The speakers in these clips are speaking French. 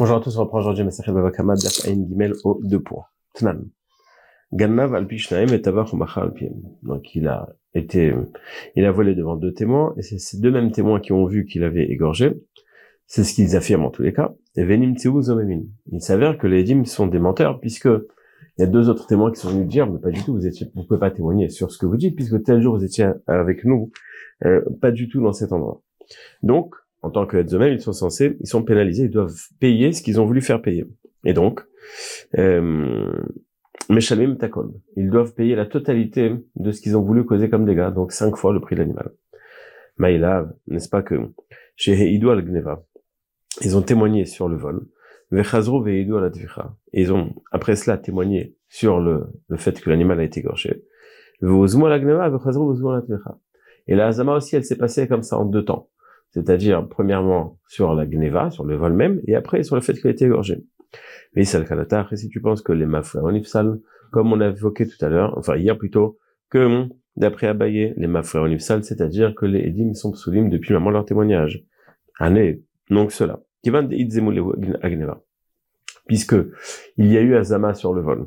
Bonjour à tous, on reprend aujourd'hui Masachet Babakama Daf Ain Gimel au deux points. Tnan. Gannav al Pishnaim et Tabach al Donc il a été, il a volé devant deux témoins, et c'est ces deux mêmes témoins qui ont vu qu'il avait égorgé. C'est ce qu'ils affirment en tous les cas. Et Venim Zomemin. Il s'avère que les dîmes sont des menteurs, puisque il y a deux autres témoins qui sont venus dire, mais pas du tout, vous étiez, vous pouvez pas témoigner sur ce que vous dites, puisque tel jour vous étiez avec nous, euh, pas du tout dans cet endroit. Donc, en tant que êtres ils sont censés, ils sont pénalisés, ils doivent payer ce qu'ils ont voulu faire payer. Et donc, euh, Meshalim Takon, ils doivent payer la totalité de ce qu'ils ont voulu causer comme dégâts, donc cinq fois le prix de l'animal. Maïlav, n'est-ce pas que chez Heidou al-Gneva, ils ont témoigné sur le vol, Vechazro Veidou al et ils ont après cela témoigné sur le, le fait que l'animal a été égorgé. Et la Hazama aussi, elle s'est passée comme ça en deux temps c'est-à-dire premièrement sur la gneva, sur le vol même, et après sur le fait qu'il a été égorgé. Mais ça le si tu penses que les mafrères comme on a évoqué tout à l'heure, enfin hier plutôt, que d'après Abaye, les mafrères c'est-à-dire que les édim sont psoulim depuis le leur témoignage. Année, donc cela. Puisque il y a eu Azama sur le vol.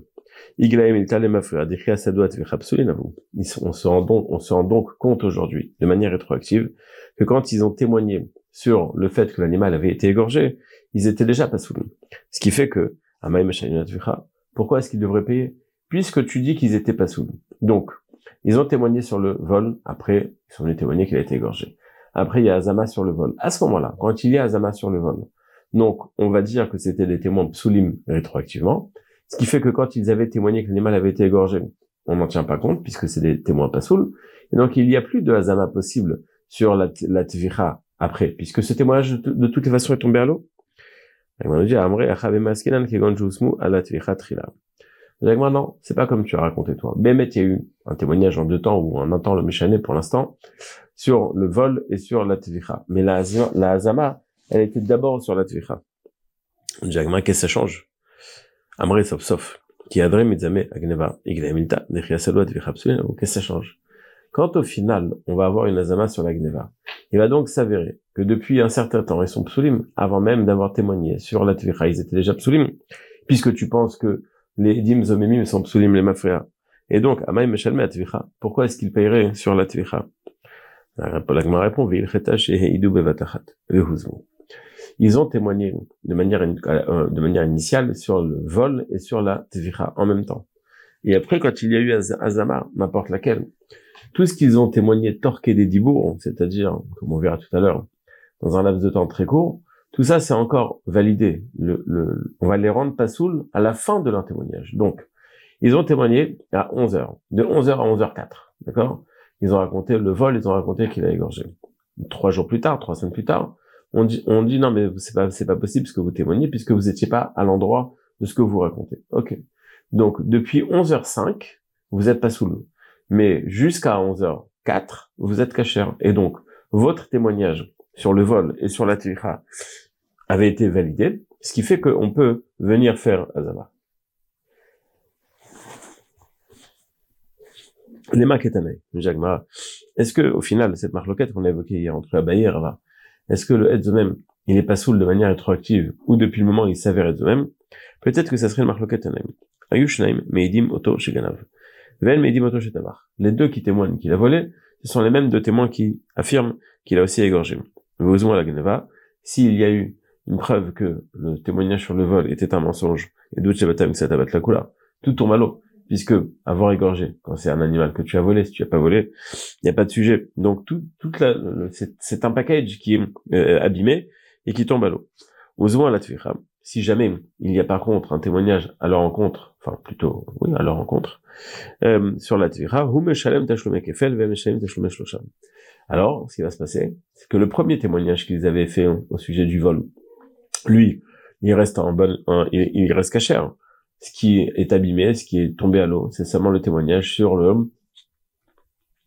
On se rend donc, on se rend donc compte aujourd'hui, de manière rétroactive, que quand ils ont témoigné sur le fait que l'animal avait été égorgé, ils étaient déjà pas sous Ce qui fait que, pourquoi est-ce qu'ils devraient payer? Puisque tu dis qu'ils étaient pas sous Donc, ils ont témoigné sur le vol, après, ils sont venus témoigner qu'il a été égorgé. Après, il y a Azama sur le vol. À ce moment-là, quand il y a Azama sur le vol, donc, on va dire que c'était des témoins psoulim rétroactivement, ce qui fait que quand ils avaient témoigné que l'animal avait été égorgé, on n'en tient pas compte puisque c'est des témoins pas saouls. Et donc il n'y a plus de hazama possible sur la, la après, puisque ce témoignage de, toutes les façons est tombé à l'eau. non, c'est pas comme tu as raconté toi. Bémet, il y a eu un témoignage en deux temps ou en un temps le méchané pour l'instant sur le vol et sur la tvicha. Mais la, la elle était d'abord sur la tvicha. Jagma, qu'est-ce que ça change? Amré sauf sauf. Qui adresse mitzame agneva iglaimilta nechiasalot vichapsulin ou qu'est-ce que ça change? Quand au final, on va avoir une azama sur la gneva, il va donc s'avérer que depuis un certain temps, ils sont psulim, avant même d'avoir témoigné sur la tvicha, ils étaient déjà psulim, puisque tu penses que les dim zomemim sont psulim les mafria. Et donc, amaim meshalme tvicha, pourquoi est-ce qu'ils paieraient sur la tvicha? La répond, v'il cheta shehe bevatachat, vehuzmu ils ont témoigné de manière, euh, de manière initiale sur le vol et sur la tvira en même temps. Et après, quand il y a eu Azama, n'importe laquelle, tout ce qu'ils ont témoigné torqué des dibours, c'est-à-dire, comme on verra tout à l'heure, dans un laps de temps très court, tout ça, c'est encore validé. On va les rendre pas saouls à la fin de leur témoignage. Donc, ils ont témoigné à 11 heures, de 11 heures à 11 h 04 d'accord? Ils ont raconté le vol, ils ont raconté qu'il a égorgé. Trois jours plus tard, trois semaines plus tard, on dit, on dit non mais c'est pas c'est pas possible ce que vous témoignez puisque vous étiez pas à l'endroit de ce que vous racontez. Ok. Donc depuis 11h05, vous êtes pas sous l'eau. Mais jusqu'à 11h04, vous êtes caché. Et donc votre témoignage sur le vol et sur la tira avait été validé, ce qui fait qu'on peut venir faire Azama. Les maquetanais, Jagma. Est-ce que, au final, cette marloquette qu'on a évoquée hier entre Abaye et Rava, est-ce que le Edzomem, il est pas saoul de manière rétroactive, ou depuis le moment il s'avère Edzomem, peut-être que ça serait le Marloket Ayushnaim, Meidim Oto Shiganav. Ven Meidim Oto Shetavar. Les deux qui témoignent qu'il a volé, ce sont les mêmes deux témoins qui affirment qu'il a aussi égorgé. Vosmo la Ganava, s'il y a eu une preuve que le témoignage sur le vol était un mensonge, et d'Uchebatam Satabat la Kula, tout tombe à l'eau puisque avoir égorgé, quand c'est un animal que tu as volé, si tu as pas volé, il n'y a pas de sujet. Donc tout, toute la, c'est un package qui est euh, abîmé et qui tombe à l'eau. Osons à la Si jamais il y a par contre un témoignage à leur rencontre, enfin plutôt oui à leur rencontre, euh, sur la tvira, alors ce qui va se passer, c'est que le premier témoignage qu'ils avaient fait au sujet du vol, lui, il reste en bon, il, il reste caché ce qui est abîmé, ce qui est tombé à l'eau, c'est seulement le témoignage sur le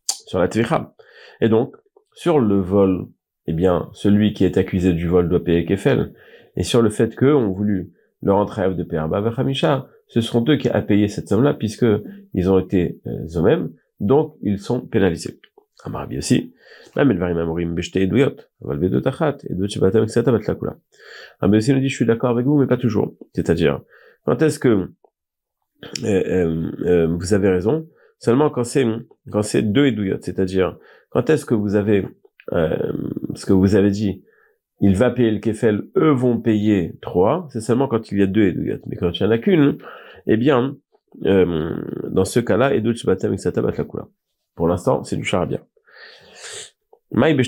sur la tvicha. Et donc, sur le vol, eh bien, celui qui est accusé du vol doit payer Kefel. Et sur le fait qu'eux ont voulu leur entrave de Perba Hamisha, ce sont eux qui a payé cette somme-là, puisque ils ont été euh, eux-mêmes, donc ils sont pénalisés. Amar Rabbi aussi. Rabbi aussi nous dit, je suis d'accord avec vous, mais pas toujours. C'est-à-dire, quand est-ce que euh, euh, euh, vous avez raison? Seulement quand c'est quand c'est deux eduyot, c'est-à-dire quand est-ce que vous avez ce que vous avez dit, il va payer le kefel, eux vont payer trois, c'est seulement quand il y a deux eduyot. Mais quand il n'y en a qu'une, eh bien, dans ce cas-là, shebatam eksata bat lakula. Pour l'instant, c'est du charabia. Il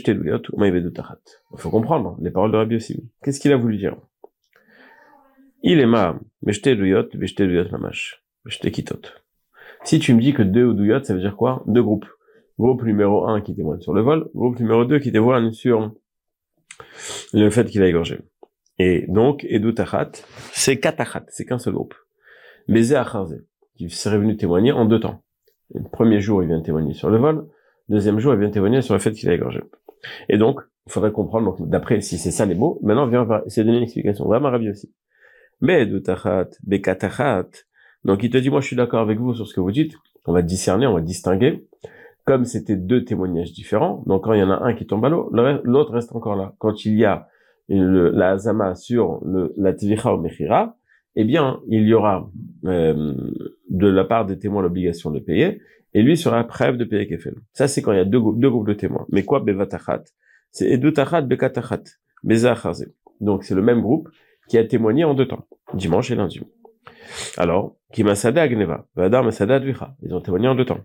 faut comprendre les paroles de Rabbi aussi. Qu'est-ce qu'il a voulu dire? Il est ma, mamash, kitot. Si tu me dis que deux ou douyot, ça veut dire quoi? Deux groupes. Groupe numéro un qui témoigne sur le vol, groupe numéro deux qui témoigne sur le fait qu'il a égorgé. Et donc, Edu Tachat, c'est Katachat, c'est qu'un seul groupe. Bézé Acharze, qui serait venu témoigner en deux temps. Le premier jour, il vient témoigner sur le vol. Deuxième jour, il vient témoigner sur le fait qu'il a égorgé. Et donc, il faudrait comprendre, d'après, si c'est ça les mots, maintenant, essayer de donner une explication. Vraiment ravi aussi. Donc, il te dit, moi, je suis d'accord avec vous sur ce que vous dites. On va discerner, on va distinguer. Comme c'était deux témoignages différents, donc quand il y en a un qui tombe à l'eau, l'autre reste encore là. Quand il y a la azama sur la tvicha ou mechira, eh bien, il y aura euh, de la part des témoins l'obligation de payer, et lui sera preuve de payer kefel. Ça, c'est quand il y a deux, groupes de témoins. Mais quoi, bevatachat? C'est edutachat bekatachat, bezacharze. Donc, c'est le même groupe qui a témoigné en deux temps, dimanche et lundi. Alors, qui masada agneva, vadar masada advicha. Ils ont témoigné en deux temps.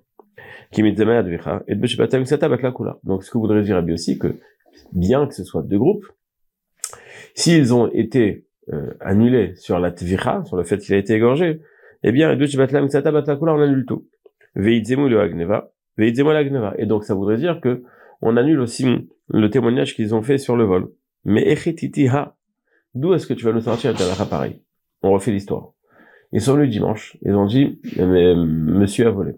Advicha, et sata. Donc, ce que voudrait dire Rabbi aussi, que bien que ce soit deux groupes, s'ils ont été euh, annulé sur la tvicha, sur le fait qu'il a été égorgé, eh bien, on annule tout. le Et donc, ça voudrait dire que on annule aussi le témoignage qu'ils ont fait sur le vol. Mais d'où est-ce que tu vas nous sortir de pareil On refait l'histoire. Ils sont venus dimanche, ils ont dit, monsieur a volé.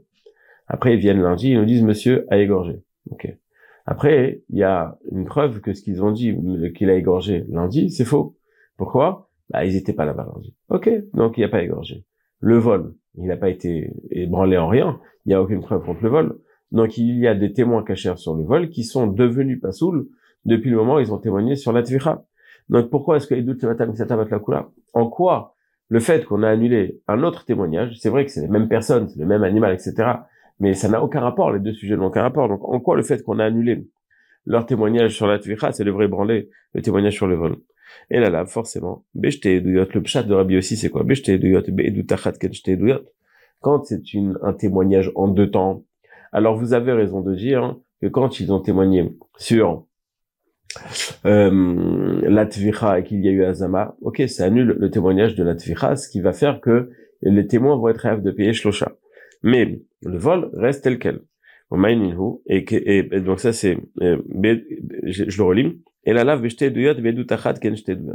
Après, ils viennent lundi, ils nous disent, monsieur a égorgé. Ok. Après, il y a une preuve que ce qu'ils ont dit, qu'il a égorgé lundi, c'est faux. Pourquoi? Bah, ils étaient pas là-bas lundi. Ok, donc il n'y a pas égorgé. Le vol, il n'a pas été ébranlé en rien. Il n'y a aucune preuve contre le vol. Donc il y a des témoins cachés sur le vol qui sont devenus pas saouls depuis le moment où ils ont témoigné sur la tvicha. Donc pourquoi est-ce que couleur? En quoi le fait qu'on a annulé un autre témoignage, c'est vrai que c'est les mêmes personnes, c'est le même animal, etc. Mais ça n'a aucun rapport, les deux sujets n'ont aucun rapport. Donc en quoi le fait qu'on a annulé leur témoignage sur la tvicha, c'est le vrai branler le témoignage sur le vol? Et là, là, forcément, Beshte Eduyot, le pshat de Rabbi aussi, c'est quoi? Beshte Eduyot, Kenshte Eduyot. Quand c'est une, un témoignage en deux temps, alors vous avez raison de dire que quand ils ont témoigné sur euh, la tvicha et qu'il y a eu Azama, ok, ça annule le témoignage de la tvicha, ce qui va faire que les témoins vont être rêves de payer shlosha. Mais le vol reste tel quel. Et, et, et donc ça c'est, euh, je, je le relis, et la lave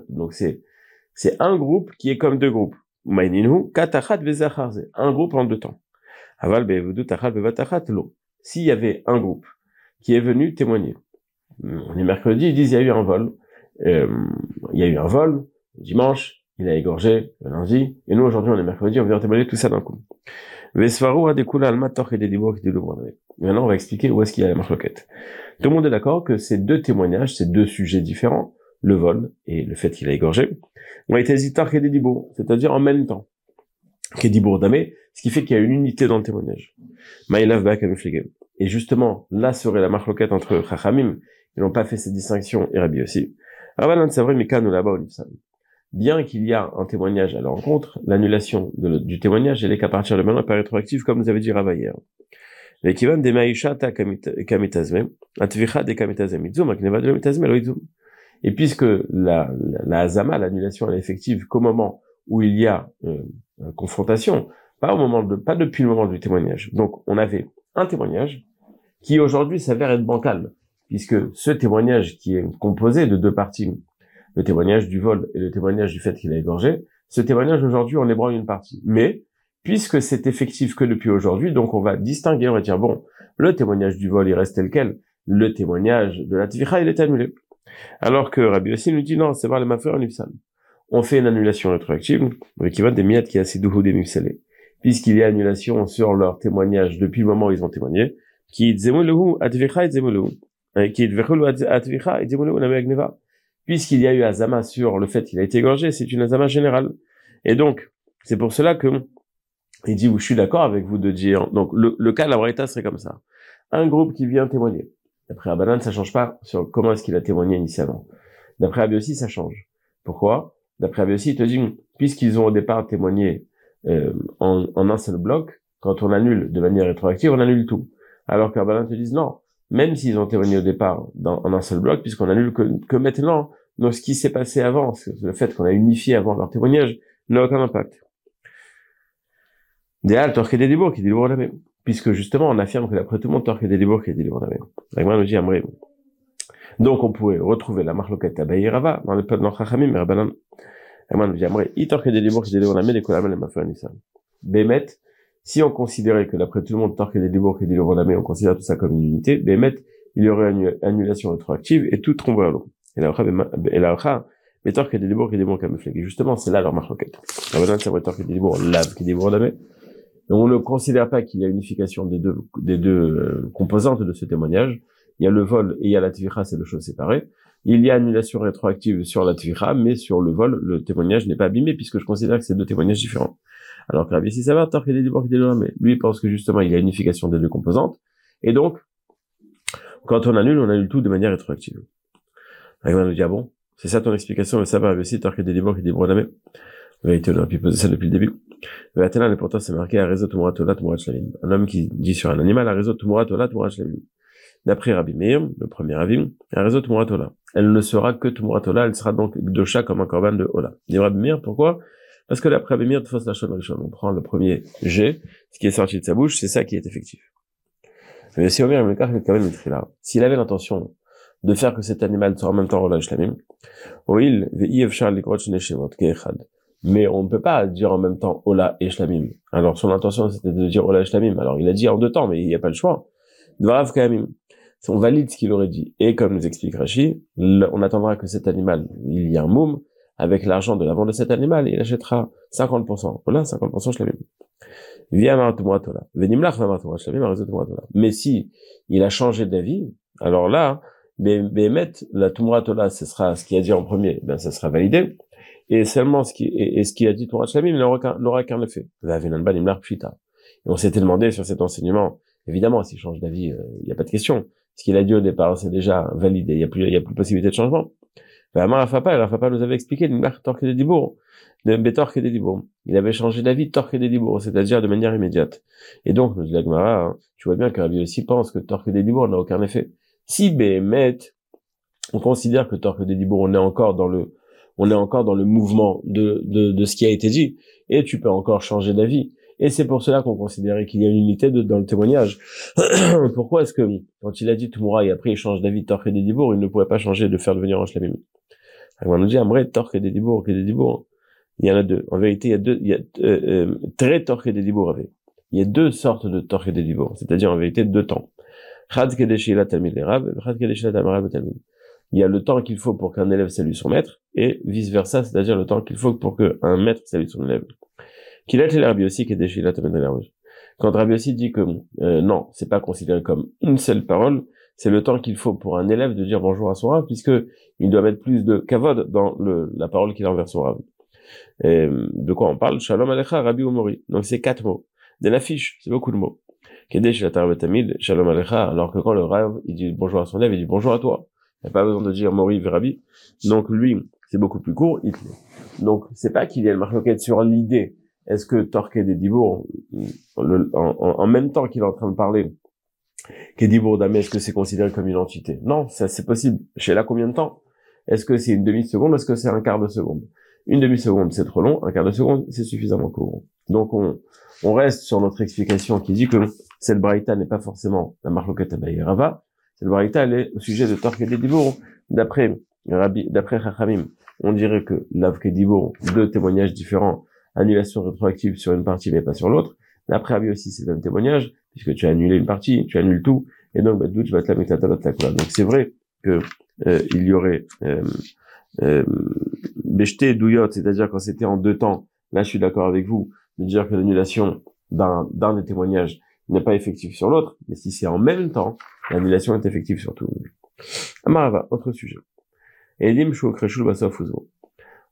Donc c'est, c'est un groupe qui est comme deux groupes. Un groupe en deux temps. S'il y avait un groupe qui est venu témoigner, on est mercredi, ils disent il y a eu un vol, euh, il y a eu un vol, dimanche, il a égorgé le lundi, et nous aujourd'hui on est mercredi, on vient témoigner tout ça d'un coup. Maintenant, on va expliquer où est-ce qu'il y a la marloquette. Tout le monde est d'accord que ces deux témoignages, ces deux sujets différents, le vol et le fait qu'il a égorgé, ont été zitar kedidibur, c'est-à-dire en même temps. Kedibur damé, ce qui fait qu'il y a une unité dans le témoignage. Et justement, là serait la marloquette entre Chachamim, ils n'ont pas fait cette distinction, et Rabbi aussi. Bien qu'il y a un témoignage à l'encontre, l'annulation du témoignage, elle est qu'à partir de maintenant, pas rétroactive, comme vous avez dit Rava hier. Et puisque la, la, azama, l'annulation, est effective qu'au moment où il y a euh, confrontation, pas au moment de, pas depuis le moment du témoignage. Donc, on avait un témoignage qui aujourd'hui s'avère être bancal, puisque ce témoignage qui est composé de deux parties, le témoignage du vol et le témoignage du fait qu'il a égorgé, ce témoignage aujourd'hui, on ébranle une partie. Mais, puisque c'est effectif que depuis aujourd'hui, donc on va distinguer, on va dire, bon, le témoignage du vol, il reste tel quel, le témoignage de la tvicha, il est annulé. Alors que Rabbi aussi nous dit, non, c'est pas le mafia en On fait une annulation rétroactive, l'équivalent des miat qui a assez doux des puisqu'il y a annulation sur leur témoignage depuis le moment où ils ont témoigné, qui et zemuluhu, qui et zemuluhu namegneva. Puisqu'il y a eu azama sur le fait qu'il a été égorgé, c'est une azama générale. Et donc, c'est pour cela que il dit, je suis d'accord avec vous de dire, donc le, cas de la Braïta serait comme ça. Un groupe qui vient témoigner. D'après Abanan, ça change pas sur comment est-ce qu'il a témoigné initialement. D'après Abi aussi, ça change. Pourquoi? D'après Abi aussi, il te dit, puisqu'ils ont au départ témoigné euh, en, un seul bloc, quand on annule de manière rétroactive, on annule tout. Alors qu'Abanan te dit non, même s'ils ont témoigné au départ dans, en un seul bloc, puisqu'on annule que, que maintenant, donc ce qui s'est passé avant, le fait qu'on a unifié avant leur témoignage, n'a aucun impact. Déal, torque des débours, qui dit la même. Puisque justement, on affirme que d'après tout le monde, torque des débours, qui dit la même. Dit. Donc, on pouvait retrouver la marloquette à Rava dans le peuple d'Anchachamim, mais Rabbanan. L'agma nous dit, Amré, i torque des débours, qui dit la même, et Kolamel et Mafan Nissan. Bémet, si on considérait que d'après tout le monde, torque des débours, qui dit la même, on considère tout ça comme une unité, Bémet, il y aurait une annulation rétroactive et tout tomberait à l'eau. Et la et la mais torque des débours, qui dit camouflé. Et justement, c'est là leur c'est vrai, torque des débours, lave, qui la on ne considère pas qu'il y a unification des deux, des deux euh, composantes de ce témoignage. Il y a le vol et il y a la tvicha, c'est deux choses séparées. Il y a annulation rétroactive sur la tvicha, mais sur le vol, le témoignage n'est pas abîmé puisque je considère que c'est deux témoignages différents. Alors que Rabbi ça va, qu'il est mais lui pense que justement il y a unification des deux composantes. Et donc, quand on annule, on annule tout de manière rétroactive. va nous dit, ah bon, c'est ça ton explication, mais ça va, aussi, qu'il est qui dit, vérité, on aurait pu poser ça depuis le début. et pourtant, c'est marqué à réseau Tumurat Olat Tumurat Shlamim. Un homme qui dit sur un animal à réseau Tumurat Olat Tumurat Shlamim. D'après Rabbi Meir, le premier avis, à réseau Tumurat Ola. Elle ne sera que Tumurat Ola, elle sera donc Dosha comme un corban de Ola. Dit Rabbi Meir, pourquoi? Parce que d'après Rabbi Meir, la Lachon Rishon, on prend le premier G, ce qui est sorti de sa bouche, c'est ça qui est effectif. Mais si Omer s'il avait l'intention de faire que cet animal soit en même temps Oil, Efshar Likrot Neshemot, Keechad mais on ne peut pas dire en même temps Ola et Shlamim. Alors son intention c'était de dire Ola et Shlamim. Alors il a dit en deux temps, mais il n'y a pas le choix. Dvarav Kamim. On valide ce qu'il aurait dit. Et comme nous explique Rashi, on attendra que cet animal, il y a un moum, avec l'argent de la vente de cet animal, il achètera 50%. Ola, 50% Shlamim. Mais si il a changé d'avis, alors là, Bémet, la Tumratola, ce sera ce qu'il a dit en premier, ben ça sera validé et seulement ce qui, et, ce qui a dit Torah Shlamim n'aura qu'un effet. Et on s'était demandé sur cet enseignement, évidemment, s'il change d'avis, euh, il n'y a pas de question. Ce qu'il a dit au départ, c'est déjà validé, il n'y a plus, il y a plus possibilité de changement. Rafapa, Rafapa nous avait expliqué, torque des dibour, de des dibour. Il avait changé d'avis, torque des dibour, c'est-à-dire de manière immédiate. Et donc, nous dit la hein, tu vois bien que Rabbi aussi pense que torque des dibour n'a aucun effet. Si Bémet, on considère que torque des dibour, on est encore dans le, on est encore dans le mouvement de, de, de ce qui a été dit, et tu peux encore changer d'avis. Et c'est pour cela qu'on considérait qu'il y a une unité de, dans le témoignage. Pourquoi est-ce que, quand il a dit Tumura et après il change d'avis, Torque et Dédibour, il ne pourrait pas changer de faire devenir un Shlamim On nous dit, vrai Torque et Dédibour, et il y en a deux. En vérité, il y a deux, il y a, euh, euh, très Torque et Dédibour Il y a deux sortes de Torque et Dédibour, c'est-à-dire en vérité deux temps. Chad Kedeshila Chad Kedeshila il y a le temps qu'il faut pour qu'un élève salue son maître, et vice versa, c'est-à-dire le temps qu'il faut pour qu'un maître salue son élève. Qu'il a été Rabbi aussi qui est déchiré la Quand Rabbi aussi dit que euh, non, c'est pas considéré comme une seule parole, c'est le temps qu'il faut pour un élève de dire bonjour à son rave, puisque il doit mettre plus de kavod dans le, la parole qu'il a envers son rave. Et, de quoi on parle? Shalom Alecha Rabbi Umori. Donc c'est quatre mots. Des affiche, c'est beaucoup de mots. Kedesh Shalom Alecha, alors que quand le rave, il dit bonjour à son élève, il dit bonjour à toi. Il n'y a pas besoin de dire Mori Verabi. Donc lui, c'est beaucoup plus court, Donc c'est pas qu'il y a le marloquette sur l'idée. Est-ce que Torque et Dibour, en, même temps qu'il est en train de parler, qu'Edibour Damé, est-ce que c'est considéré comme une entité? Non, ça c'est possible. Chez là combien de temps? Est-ce que c'est une demi-seconde? Est-ce que c'est un quart de seconde? Une demi-seconde, c'est trop long. Un quart de seconde, c'est suffisamment court. Donc on, on reste sur notre explication qui dit que cette braïta n'est pas forcément la marloquette Rava, cette variété, elle est au sujet de Torque et Dibour. D'après Rabbi, d'après Chachamim, on dirait que Lavke Dibour, deux témoignages différents, annulation rétroactive sur une partie mais pas sur l'autre. D'après Rabbi aussi, c'est le même témoignage, puisque tu as annulé une partie, tu annules tout, et donc, bah, tu vas te la Donc c'est vrai que euh, il y aurait euh, euh, Douyot, c'est-à-dire quand c'était en deux temps, là je suis d'accord avec vous, de dire que l'annulation d'un, d'un des témoignages n'est pas effectif sur l'autre, mais si c'est en même temps, l'annulation est effective sur tout. Amarava, autre sujet. Edim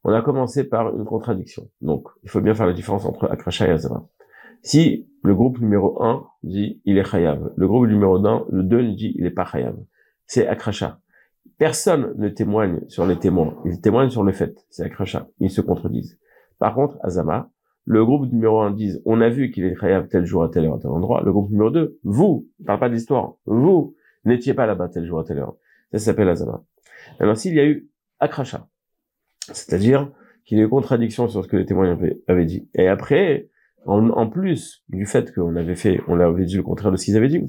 On a commencé par une contradiction. Donc, il faut bien faire la différence entre Akrasha et Azama. Si le groupe numéro 1 dit il est Chayav, le groupe numéro 2, le 2 dit il est pas Chayav, c'est Akrasha. Personne ne témoigne sur les témoins, ils témoignent sur le fait, c'est Akrasha, ils se contredisent. Par contre, Azama, le groupe numéro 1 dit on a vu qu'il est Chayav tel jour à tel heure à tel endroit, le groupe numéro 2, vous, ne parle pas d'histoire, vous n'étiez pas là-bas tel jour à telle heure. Ça s'appelle Azama. Alors s'il y a eu Akrasha, c'est-à-dire qu'il y a eu contradiction sur ce que les témoins avaient, dit, et après, en, plus du fait qu'on avait fait, on avait dit le contraire de ce qu'ils avaient dit,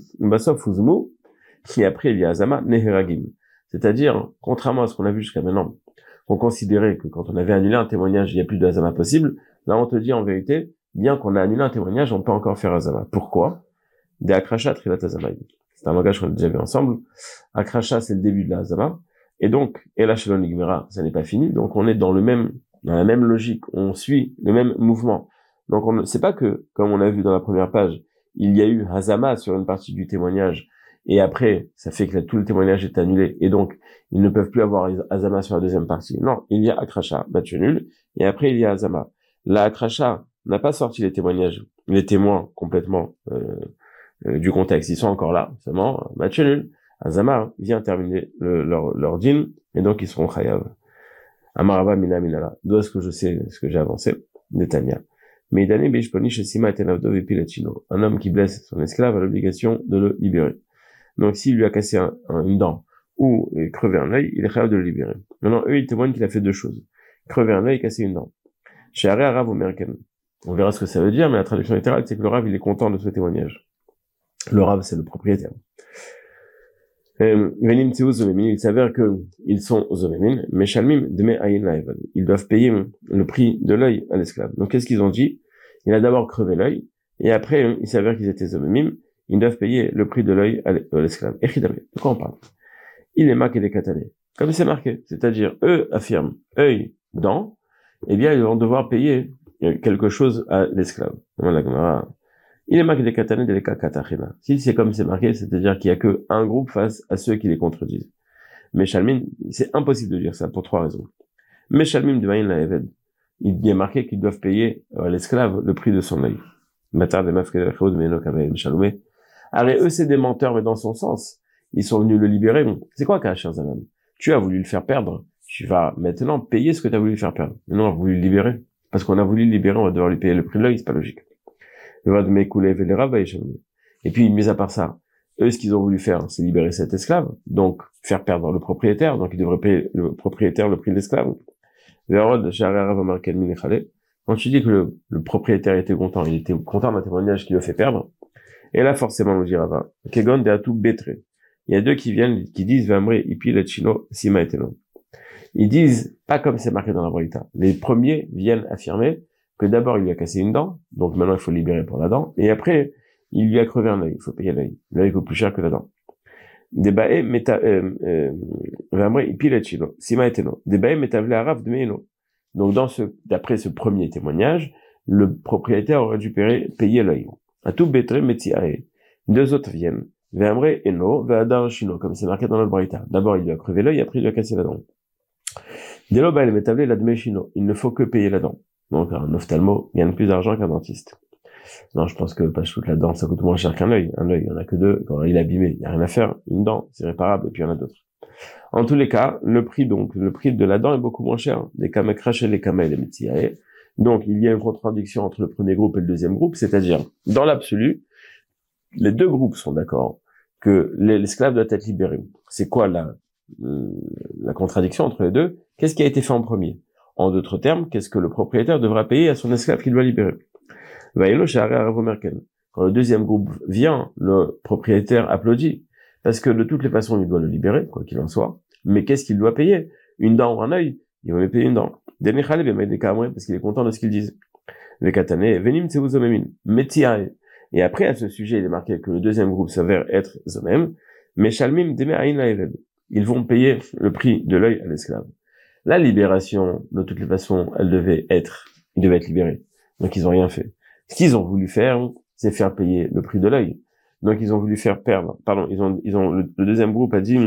et après il y a Azama Neheragim. C'est-à-dire, contrairement à ce qu'on a vu jusqu'à maintenant, on considérait que quand on avait annulé un témoignage, il n'y a plus de Azama possible. Là, on te dit en vérité, bien qu'on a annulé un témoignage, on peut encore faire Azama. Pourquoi? De Akrasha Trilat. C'est un langage qu'on a déjà vu ensemble. Akrasha, c'est le début de la Azama. Et donc, Ela Shalom Igmera, ça n'est pas fini. Donc, on est dans le même, dans la même logique. On suit le même mouvement. Donc, on ne sait pas que, comme on a vu dans la première page, il y a eu Hazama sur une partie du témoignage. Et après, ça fait que tout le témoignage est annulé. Et donc, ils ne peuvent plus avoir Hazama sur la deuxième partie. Non, il y a Akrasha, match nul. Et après, il y a Hazama. La Akrasha n'a pas sorti les témoignages, les témoins complètement euh, euh, du contexte. Ils sont encore là, seulement match nul. Azama vient terminer le, leur, leur din, et donc ils seront chayav. Amarava mina minala. D'où est-ce que je sais ce que j'ai avancé? Netanya. Un homme qui blesse son esclave a l'obligation de le libérer. Donc s'il lui a cassé un, une dent ou crevé un œil, il est capable de le libérer. Maintenant, eux, ils témoignent qu'il a fait deux choses. Crever un œil et casser une dent. Chez Arav American. On verra ce que ça veut dire, mais la traduction littérale, c'est que le Rav, il est content de ce témoignage. Le Rav, c'est le propriétaire. Euh, il s'avère que ils sont zomémin, mais shalmim Ils doivent payer le prix de l'œil à l'esclave. Donc qu'est-ce qu'ils ont dit? Il a d'abord crevé l'œil, et après il s'avère qu'ils étaient zomémim, ils doivent payer le prix de l'œil à l'esclave. De quoi on parle? Il est marqué des katané. Comme c'est marqué, c'est-à-dire eux affirment œil, dent, eh bien ils vont devoir payer quelque chose à l'esclave. Il est marqué des katanes des katachina. Si c'est comme c'est marqué, c'est-à-dire qu'il y a que un groupe face à ceux qui les contredisent. Mais Shalmin, c'est impossible de dire ça pour trois raisons. Mais Shalmin de la Eved, il a marqué qu'ils doivent payer à euh, l'esclave le prix de son œil. Allez, eux, c'est des menteurs, mais dans son sens. Ils sont venus le libérer. C'est quoi, Kachir Zanam? Tu as voulu le faire perdre. Tu vas maintenant payer ce que tu as voulu faire perdre. Maintenant, on a voulu le libérer. Parce qu'on a voulu le libérer, on va devoir lui payer le prix de l'œil, c'est pas logique. Et puis, mis à part ça, eux, ce qu'ils ont voulu faire, c'est libérer cet esclave, donc faire perdre le propriétaire, donc ils devraient payer le propriétaire le prix de l'esclave. Quand tu dis que le, propriétaire était content, il était content d'un témoignage qui le fait perdre, et là, forcément, on dira, va. Kegon de tout Il y a deux qui viennent, qui disent, Vamre, Ipi, le Chino, Sima et Ils disent, pas comme c'est marqué dans la Brita. Les premiers viennent affirmer que d'abord il lui a cassé une dent, donc maintenant il faut libérer pour la dent, et après il lui a crevé un œil, il faut payer l'œil. L'œil coûte plus cher que la dent. Debae meta euh, euh, de. Donc dans ce, d'après ce premier témoignage, le propriétaire aurait dû payer l'œil. A tout betre. Deux autres viennent. Ve'amre eno, ve'adar chino, comme c'est marqué dans le braïta. D'abord il lui a crevé l'œil, après il lui a cassé la dent. Delo bael metavle la chino. Il ne faut que payer la dent. Donc un ophtalmo gagne plus d'argent qu'un dentiste. Non, je pense que pas toute la dent, ça coûte moins cher qu'un œil. Un œil, il n'y en a que deux. Quand il est abîmé, il n'y a rien à faire. Une dent, c'est réparable, et puis il y en a d'autres. En tous les cas, le prix donc, le prix de la dent est beaucoup moins cher. Les kamas crachés, les kamas et les métiers. Donc, il y a une contradiction entre le premier groupe et le deuxième groupe, c'est-à-dire, dans l'absolu, les deux groupes sont d'accord que l'esclave doit être libéré. C'est quoi la, la contradiction entre les deux? Qu'est-ce qui a été fait en premier? En d'autres termes, qu'est-ce que le propriétaire devra payer à son esclave qu'il doit libérer? Quand le deuxième groupe vient, le propriétaire applaudit, parce que de toutes les façons, il doit le libérer, quoi qu'il en soit. Mais qu'est-ce qu'il doit payer? Une dent ou un œil? Il va lui payer une dent. Parce qu'il est content de ce qu'ils disent. Et après, à ce sujet, il est marqué que le deuxième groupe s'avère être Zomem, mais Shalmim Ils vont payer le prix de l'œil à l'esclave. La libération, de toutes les façons, elle devait être, il devait être libéré. Donc ils ont rien fait. Ce qu'ils ont voulu faire, c'est faire payer le prix de l'œil. Donc ils ont voulu faire perdre, pardon, ils ont, ils ont, le, deuxième groupe a dit,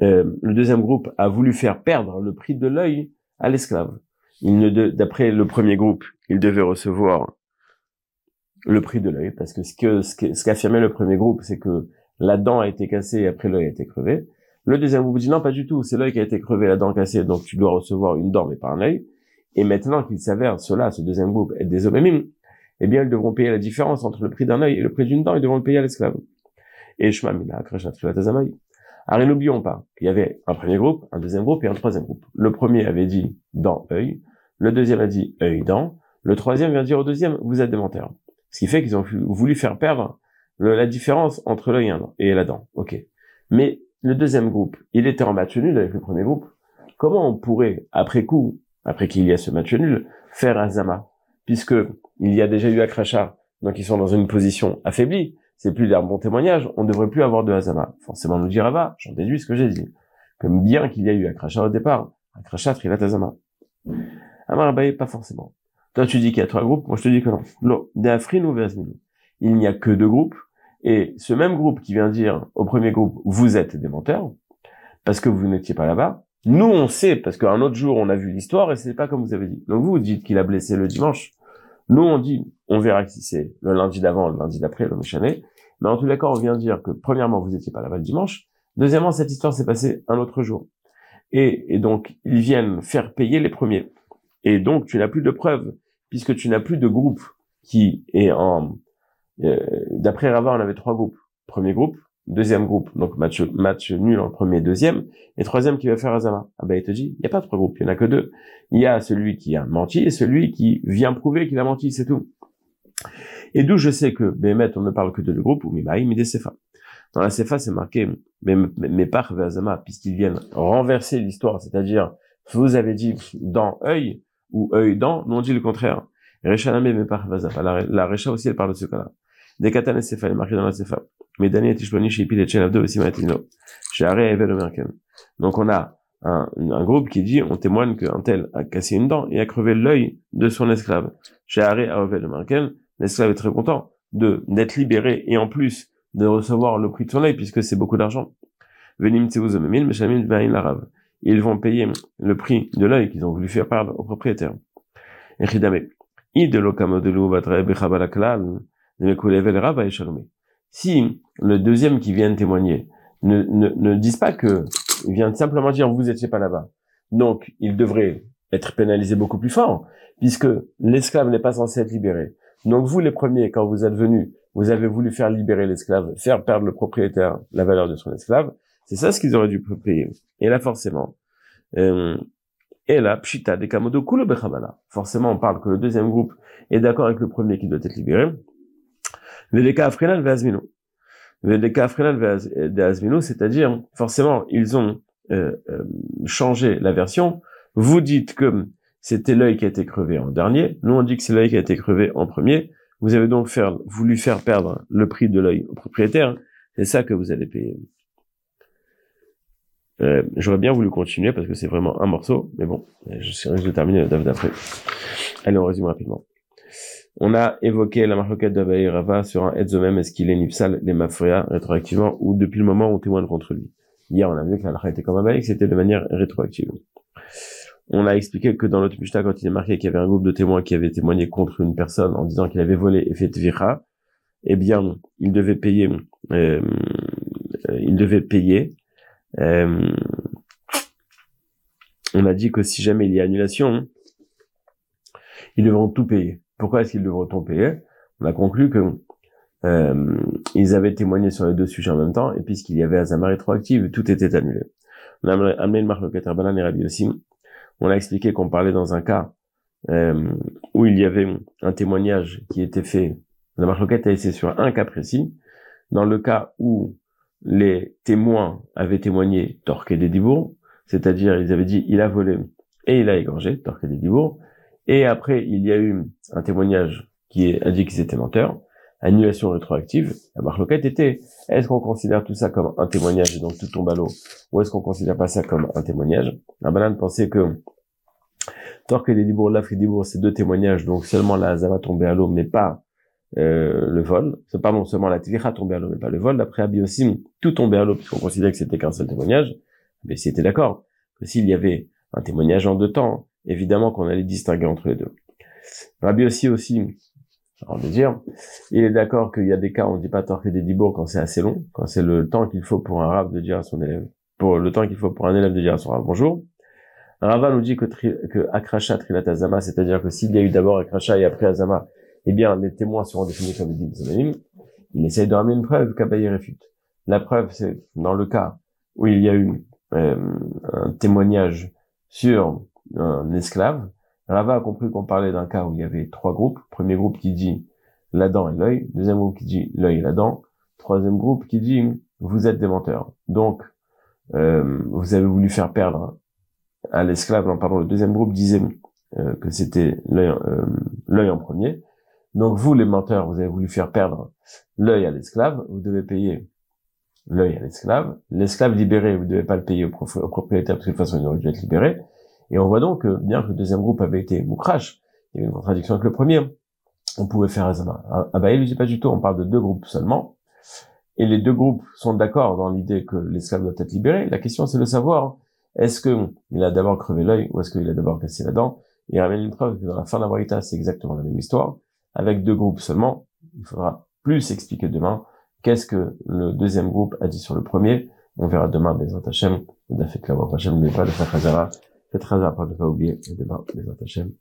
euh, le deuxième groupe a voulu faire perdre le prix de l'œil à l'esclave. Il ne, d'après le premier groupe, il devait recevoir le prix de l'œil, parce que ce que, ce qu'affirmait le premier groupe, c'est que la dent a été cassée et après l'œil a été crevé. Le deuxième groupe dit non, pas du tout, c'est l'œil qui a été crevé, la dent cassée, donc tu dois recevoir une dent mais pas un œil. Et maintenant qu'il s'avère cela, ce deuxième groupe, être des eh bien, ils devront payer la différence entre le prix d'un œil et le prix d'une dent, ils devront le payer à l'esclave. Et Shema Mina, Alors, n'oublions pas qu'il y avait un premier groupe, un deuxième groupe et un troisième groupe. Le premier avait dit dent, œil. Le deuxième a dit œil, dent. Le troisième vient dire au deuxième, vous êtes des menteurs. Ce qui fait qu'ils ont voulu faire perdre la différence entre l'œil et la dent. Ok. Mais le deuxième groupe, il était en match nul avec le premier groupe. Comment on pourrait, après coup, après qu'il y a ce match nul, faire un zama? Puisque il y a déjà eu Akracha, donc ils sont dans une position affaiblie, c'est plus d'un bon témoignage, on ne devrait plus avoir de Hazama. Forcément, nous dira va, j'en déduis ce que j'ai dit. Comme bien qu'il y a eu Akracha au départ, Akracha, Trilat, Hazama. Amar pas forcément. Toi, tu dis qu'il y a trois groupes, moi je te dis que non. Non, Il n'y a que deux groupes, et ce même groupe qui vient dire au premier groupe, vous êtes des menteurs, parce que vous n'étiez pas là-bas, nous on sait, parce qu'un autre jour on a vu l'histoire, et c'est pas comme vous avez dit. Donc vous, vous dites qu'il a blessé le dimanche, nous, on dit, on verra si c'est le lundi d'avant, le lundi d'après, le méchané. Mais en tout cas, on vient dire que premièrement, vous étiez pas là-bas le dimanche. Deuxièmement, cette histoire s'est passée un autre jour. Et, donc, ils viennent faire payer les premiers. Et donc, tu n'as plus de preuves, puisque tu n'as plus de groupe qui est en... Euh, D'après Rava, on avait trois groupes. Premier groupe, deuxième groupe, donc match, match nul en premier, deuxième, et troisième qui va faire Azama. Ah ben il te dit, il n'y a pas trois groupes, il n'y en a que deux. Il y a celui qui a menti et celui qui vient prouver qu'il a menti, c'est tout. Et d'où je sais que Bémet, on ne parle que de deux groupes, ou Mimaï, des Sefa. Dans la Sefa, c'est marqué, mais par Azama, puisqu'ils viennent renverser l'histoire, c'est-à-dire, vous avez dit dans œil, ou œil dans, nous on dit le contraire. Rechaname, mais par La, la Recha aussi, elle parle de ce cas-là. Des katanes Sefa, elle est marquée dans la Sefa. Donc on a un, un, groupe qui dit, on témoigne qu'un tel a cassé une dent et a crevé l'œil de son esclave. L'esclave est très content de d'être libéré et en plus de recevoir le prix de son œil puisque c'est beaucoup d'argent. Ils vont payer le prix de l'œil qu'ils ont voulu faire perdre au propriétaire. Si le deuxième qui vient témoigner ne, ne, ne disent pas que, il vient simplement dire vous étiez pas là-bas. Donc, il devrait être pénalisé beaucoup plus fort, puisque l'esclave n'est pas censé être libéré. Donc, vous, les premiers, quand vous êtes venus, vous avez voulu faire libérer l'esclave, faire perdre le propriétaire la valeur de son esclave. C'est ça ce qu'ils auraient dû payer. Et là, forcément, euh, et là, pshita de kamodo Forcément, on parle que le deuxième groupe est d'accord avec le premier qui doit être libéré. C'est-à-dire, forcément, ils ont euh, euh, changé la version. Vous dites que c'était l'œil qui a été crevé en dernier. Nous, on dit que c'est l'œil qui a été crevé en premier. Vous avez donc voulu faire perdre le prix de l'œil au propriétaire. C'est ça que vous allez payer. Euh, J'aurais bien voulu continuer parce que c'est vraiment un morceau, mais bon, je risque de terminer d'après. Allez, on résume rapidement. On a évoqué la marloquette de Rava sur un même est-ce qu'il est nipsal les mafria rétroactivement ou depuis le moment où on témoigne contre lui? Hier, on a vu que la était comme un c'était de manière rétroactive. On a expliqué que dans l'autre Mishnah, quand il est marqué qu'il y avait un groupe de témoins qui avait témoigné contre une personne en disant qu'il avait volé et fait tvira, eh bien, il devait payer, euh, il devait payer, euh, on a dit que si jamais il y a annulation, ils devront tout payer. Pourquoi est-ce qu'ils devront tout payer? On a conclu que euh, ils avaient témoigné sur les deux sujets en même temps, et puisqu'il y avait Azama rétroactive, tout était annulé. On a amené une marque et Rabbi aussi. On a expliqué qu'on parlait dans un cas euh, où il y avait un témoignage qui était fait. La marque a été sur un cas précis. Dans le cas où les témoins avaient témoigné Torqué des Dibourg, c'est-à-dire ils avaient dit il a volé et il a égorgé Torqué des Dibourg, et après, il y a eu un témoignage qui dit qu'ils étaient menteurs, annulation rétroactive. La marloquette était, est-ce qu'on considère tout ça comme un témoignage et donc tout tombe à l'eau, ou est-ce qu'on considère pas ça comme un témoignage? La banane pensait que Torque et Dibour, Laf et Dibour, c'est deux témoignages, donc seulement la va tomber à l'eau, mais pas euh, le vol. C'est pas non seulement la tvicha tombée à l'eau, mais pas le vol. D'après Abi aussi, tout tombait à l'eau, puisqu'on considérait que c'était qu'un seul témoignage. Mais s'il était d'accord que s'il y avait un témoignage en deux temps, évidemment qu'on allait distinguer entre les deux. Rabbi aussi aussi, on de dire, il est d'accord qu'il y a des cas où on ne dit pas tort que des dibours quand c'est assez long, quand c'est le temps qu'il faut pour un rab de dire à son élève, pour le temps qu'il faut pour un élève de dire à son rab bonjour. Rava nous dit que, que Akrasha Trilat Azama, c'est-à-dire que s'il y a eu d'abord Akrasha et après Azama, eh bien, les témoins seront définis comme des anonymes. Il essaye de ramener une preuve qu'Abaye réfute. La preuve, c'est dans le cas où il y a eu euh, un témoignage sur un esclave. Rava a compris qu'on parlait d'un cas où il y avait trois groupes. Premier groupe qui dit la dent et l'œil. Deuxième groupe qui dit l'œil et la dent. Troisième groupe qui dit vous êtes des menteurs. Donc, euh, vous avez voulu faire perdre à l'esclave, non, pardon, le deuxième groupe disait euh, que c'était euh, l'œil en premier. Donc vous, les menteurs, vous avez voulu faire perdre l'œil à l'esclave, vous devez payer l'œil à l'esclave. L'esclave libéré, vous ne devez pas le payer au, propriétaire parce de toute façon il aurait dû être libéré. Et on voit donc que bien que le deuxième groupe avait été moukrach, il y avait une contradiction avec le premier, on pouvait faire Azama. Ah bah il dit pas du tout, on parle de deux groupes seulement. Et les deux groupes sont d'accord dans l'idée que l'esclave doit être libéré. La question c'est de savoir est-ce que il a d'abord crevé l'œil ou est-ce qu'il a d'abord cassé la dent Il ramène une preuve que dans la fin de la Brita, c'est exactement la même histoire, avec deux groupes seulement. Il faudra plus expliquer demain qu'est-ce que le deuxième groupe a dit sur le premier. On verra demain Bezrat Hashem, d'Afek la Hashem, mais pas de faire Faites Khazara, pas de pas oublier, et demain Bezrat Hashem,